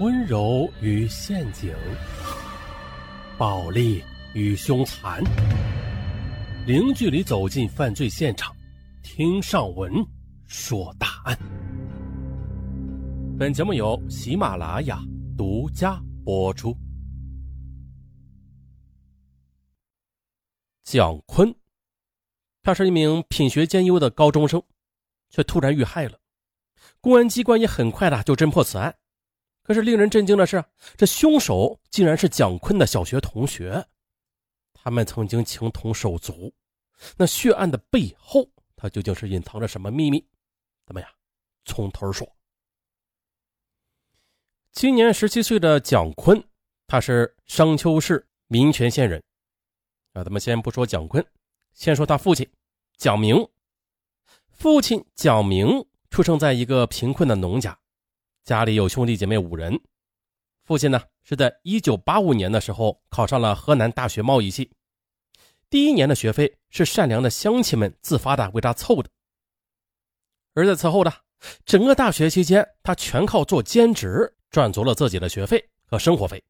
温柔与陷阱，暴力与凶残，零距离走进犯罪现场，听上文说大案。本节目由喜马拉雅独家播出。蒋坤，他是一名品学兼优的高中生，却突然遇害了。公安机关也很快的就侦破此案。可是令人震惊的是，这凶手竟然是蒋坤的小学同学，他们曾经情同手足。那血案的背后，他究竟是隐藏着什么秘密？怎么样？从头说。今年十七岁的蒋坤，他是商丘市民权县人。啊，咱们先不说蒋坤，先说他父亲蒋明。父亲蒋明出生在一个贫困的农家。家里有兄弟姐妹五人，父亲呢是在一九八五年的时候考上了河南大学贸易系，第一年的学费是善良的乡亲们自发的为他凑的。而在此后的整个大学期间，他全靠做兼职赚足了自己的学费和生活费。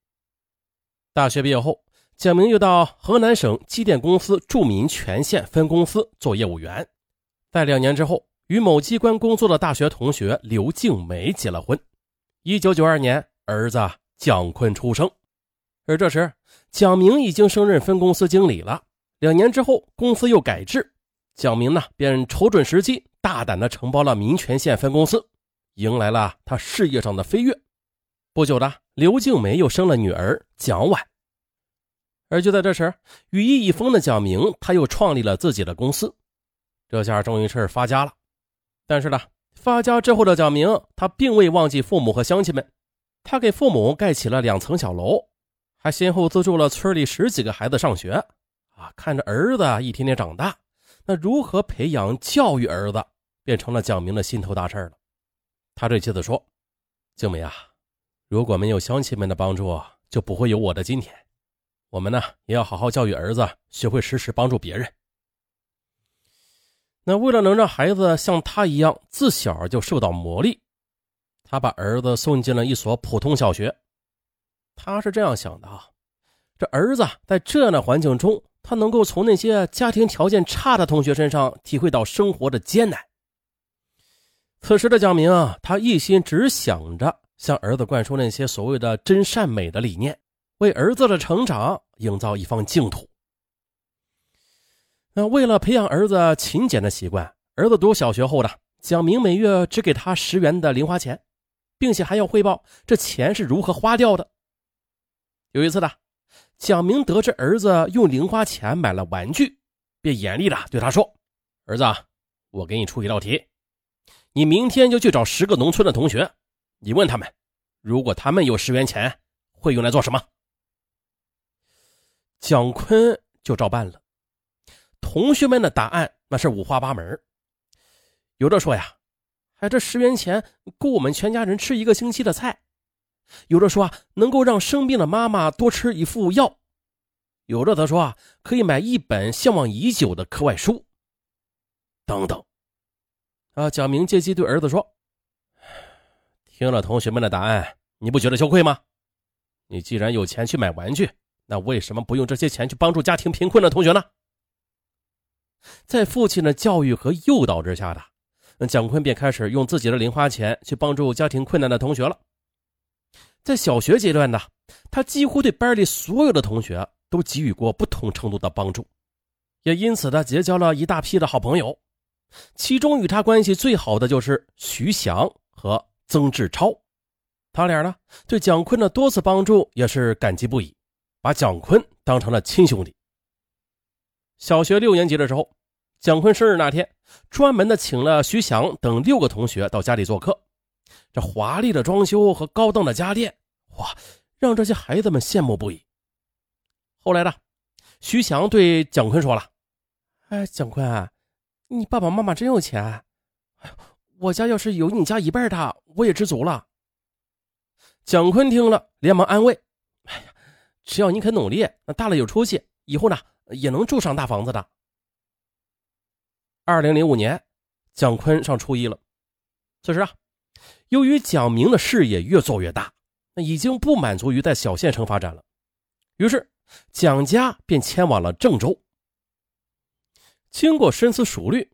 大学毕业后，蒋明又到河南省机电公司著名全县分公司做业务员，在两年之后，与某机关工作的大学同学刘静梅结了婚。一九九二年，儿子蒋坤出生，而这时蒋明已经升任分公司经理了。两年之后，公司又改制，蒋明呢便瞅准时机，大胆的承包了民权县分公司，迎来了他事业上的飞跃。不久的，刘静梅又生了女儿蒋婉。而就在这时，羽翼已丰的蒋明他又创立了自己的公司，这下终于是发家了。但是呢。发家之后的蒋明，他并未忘记父母和乡亲们，他给父母盖起了两层小楼，还先后资助了村里十几个孩子上学。啊，看着儿子一天天长大，那如何培养教育儿子，变成了蒋明的心头大事了。他对妻子说：“静美啊，如果没有乡亲们的帮助，就不会有我的今天。我们呢，也要好好教育儿子，学会时时帮助别人。”那为了能让孩子像他一样自小就受到磨砺，他把儿子送进了一所普通小学。他是这样想的啊，这儿子在这样的环境中，他能够从那些家庭条件差的同学身上体会到生活的艰难。此时的蒋明啊，他一心只想着向儿子灌输那些所谓的真善美的理念，为儿子的成长营造一方净土。那为了培养儿子勤俭的习惯，儿子读小学后的蒋明每月只给他十元的零花钱，并且还要汇报这钱是如何花掉的。有一次呢，蒋明得知儿子用零花钱买了玩具，便严厉的对他说：“儿子，我给你出一道题，你明天就去找十个农村的同学，你问他们，如果他们有十元钱，会用来做什么？”蒋坤就照办了。同学们的答案那是五花八门，有的说呀，哎，这十元钱够我们全家人吃一个星期的菜；有的说啊，能够让生病的妈妈多吃一副药；有的则说啊，可以买一本向往已久的课外书。等等。啊，蒋明借机对儿子说：“听了同学们的答案，你不觉得羞愧吗？你既然有钱去买玩具，那为什么不用这些钱去帮助家庭贫困的同学呢？”在父亲的教育和诱导之下的蒋坤便开始用自己的零花钱去帮助家庭困难的同学了。在小学阶段呢，他几乎对班里所有的同学都给予过不同程度的帮助，也因此他结交了一大批的好朋友。其中与他关系最好的就是徐翔和曾志超，他俩呢对蒋坤的多次帮助也是感激不已，把蒋坤当成了亲兄弟。小学六年级的时候，蒋坤生日那天，专门的请了徐翔等六个同学到家里做客。这华丽的装修和高档的家电，哇，让这些孩子们羡慕不已。后来呢，徐翔对蒋坤说了：“哎，蒋坤，你爸爸妈妈真有钱，我家要是有你家一半大，我也知足了。”蒋坤听了，连忙安慰：“哎呀，只要你肯努力，那大了有出息，以后呢？”也能住上大房子的。二零零五年，蒋坤上初一了。此时啊，由于蒋明的事业越做越大，那已经不满足于在小县城发展了，于是蒋家便迁往了郑州。经过深思熟虑，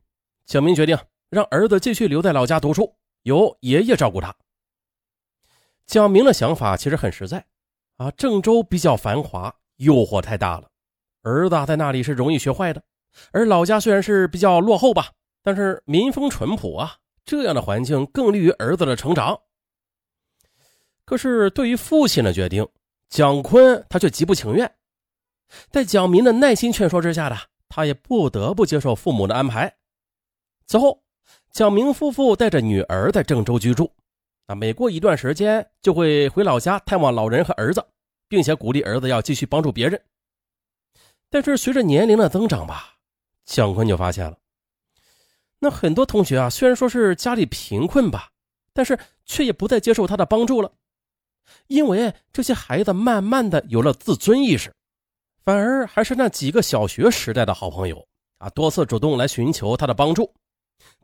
蒋明决定让儿子继续留在老家读书，由爷爷照顾他。蒋明的想法其实很实在，啊，郑州比较繁华，诱惑太大了，儿子在那里是容易学坏的。而老家虽然是比较落后吧，但是民风淳朴啊，这样的环境更利于儿子的成长。可是对于父亲的决定，蒋坤他却极不情愿。在蒋明的耐心劝说之下的，他也不得不接受父母的安排。此后，蒋明夫妇带着女儿在郑州居住。啊每过一段时间，就会回老家探望老人和儿子，并且鼓励儿子要继续帮助别人。但是随着年龄的增长吧，蒋坤就发现了，那很多同学啊，虽然说是家里贫困吧，但是却也不再接受他的帮助了，因为这些孩子慢慢的有了自尊意识，反而还是那几个小学时代的好朋友啊，多次主动来寻求他的帮助，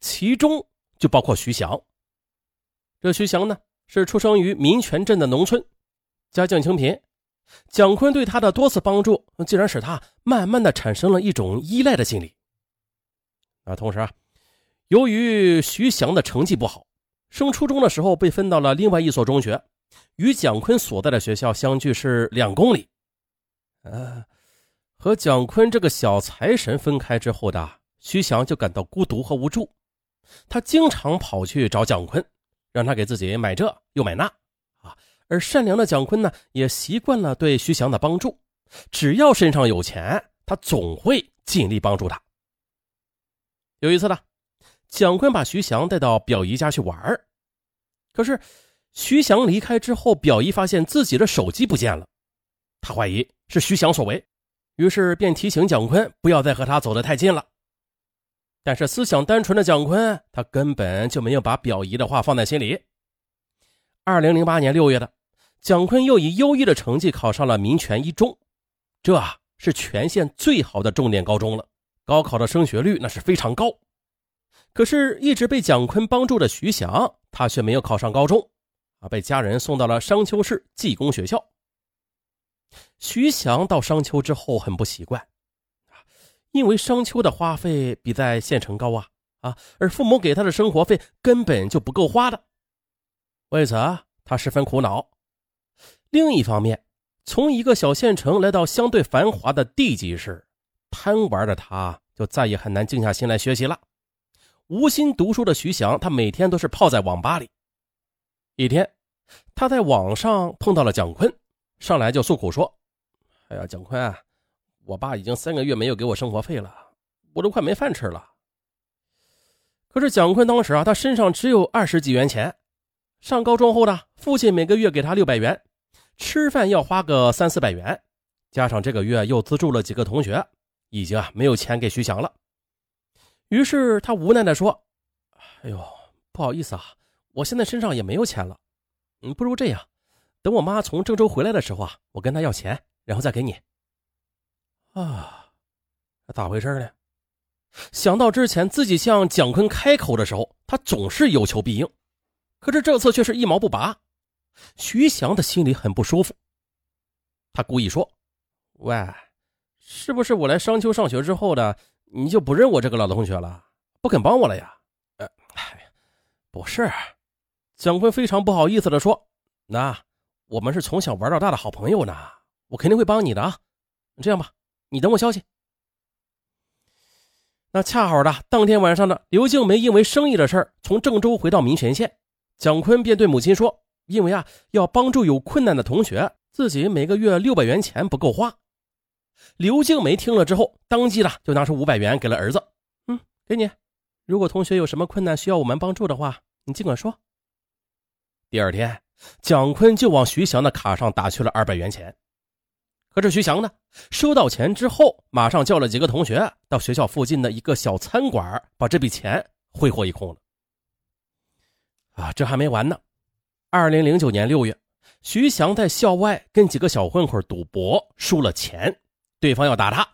其中就包括徐翔。这徐翔呢，是出生于民权镇的农村，家境清贫。蒋坤对他的多次帮助，竟然使他慢慢的产生了一种依赖的心理。啊，同时啊，由于徐翔的成绩不好，升初中的时候被分到了另外一所中学，与蒋坤所在的学校相距是两公里。呃，和蒋坤这个小财神分开之后的徐翔就感到孤独和无助，他经常跑去找蒋坤。让他给自己买这又买那，而善良的蒋坤呢，也习惯了对徐翔的帮助，只要身上有钱，他总会尽力帮助他。有一次呢，蒋坤把徐翔带到表姨家去玩可是徐翔离开之后，表姨发现自己的手机不见了，他怀疑是徐翔所为，于是便提醒蒋坤不要再和他走得太近了。但是思想单纯的蒋坤，他根本就没有把表姨的话放在心里。二零零八年六月的，蒋坤又以优异的成绩考上了民权一中，这是全县最好的重点高中了，高考的升学率那是非常高。可是，一直被蒋坤帮助的徐翔，他却没有考上高中，啊，被家人送到了商丘市技工学校。徐翔到商丘之后很不习惯。啊因为商丘的花费比在县城高啊啊，而父母给他的生活费根本就不够花的，为此他十分苦恼。另一方面，从一个小县城来到相对繁华的地级市，贪玩的他就再也很难静下心来学习了。无心读书的徐翔，他每天都是泡在网吧里。一天，他在网上碰到了蒋坤，上来就诉苦说：“哎呀，蒋坤。”我爸已经三个月没有给我生活费了，我都快没饭吃了。可是蒋坤当时啊，他身上只有二十几元钱。上高中后的父亲每个月给他六百元，吃饭要花个三四百元，加上这个月又资助了几个同学，已经啊没有钱给徐翔了。于是他无奈的说：“哎呦，不好意思啊，我现在身上也没有钱了。嗯，不如这样，等我妈从郑州回来的时候啊，我跟她要钱，然后再给你。”啊，咋回事呢？想到之前自己向蒋坤开口的时候，他总是有求必应，可是这次却是一毛不拔。徐翔的心里很不舒服，他故意说：“喂，是不是我来商丘上学之后的，你就不认我这个老同学了，不肯帮我了呀？”呃，不是。蒋坤非常不好意思的说：“那我们是从小玩到大的好朋友呢，我肯定会帮你的啊。这样吧。”你等我消息。那恰好的当天晚上的刘静梅因为生意的事儿从郑州回到民权县，蒋坤便对母亲说：“因为啊要帮助有困难的同学，自己每个月六百元钱不够花。”刘静梅听了之后，当即的就拿出五百元给了儿子：“嗯，给你。如果同学有什么困难需要我们帮助的话，你尽管说。”第二天，蒋坤就往徐翔的卡上打去了二百元钱。可是徐翔呢？收到钱之后，马上叫了几个同学到学校附近的一个小餐馆，把这笔钱挥霍一空了。啊，这还没完呢！二零零九年六月，徐翔在校外跟几个小混混赌博，输了钱，对方要打他。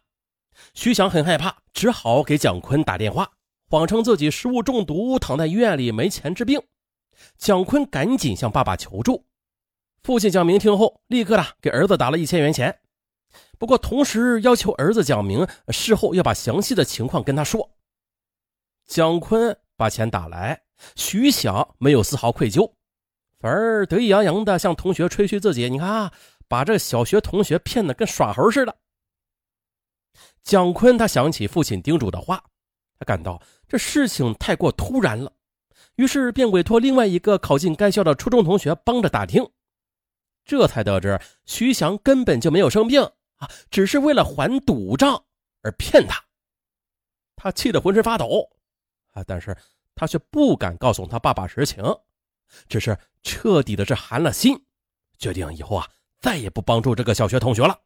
徐翔很害怕，只好给蒋坤打电话，谎称自己食物中毒，躺在医院里没钱治病。蒋坤赶紧向爸爸求助。父亲蒋明听后，立刻的给儿子打了一千元钱，不过同时要求儿子蒋明事后要把详细的情况跟他说。蒋坤把钱打来，徐翔没有丝毫愧疚，反而得意洋洋的向同学吹嘘自己：“你看啊，把这小学同学骗得跟耍猴似的。”蒋坤他想起父亲叮嘱的话，他感到这事情太过突然了，于是便委托另外一个考进该校的初中同学帮着打听，这才得知徐翔根本就没有生病啊，只是为了还赌账而骗他。他气得浑身发抖。啊！但是他却不敢告诉他爸爸实情，只是彻底的是寒了心，决定以后啊再也不帮助这个小学同学了。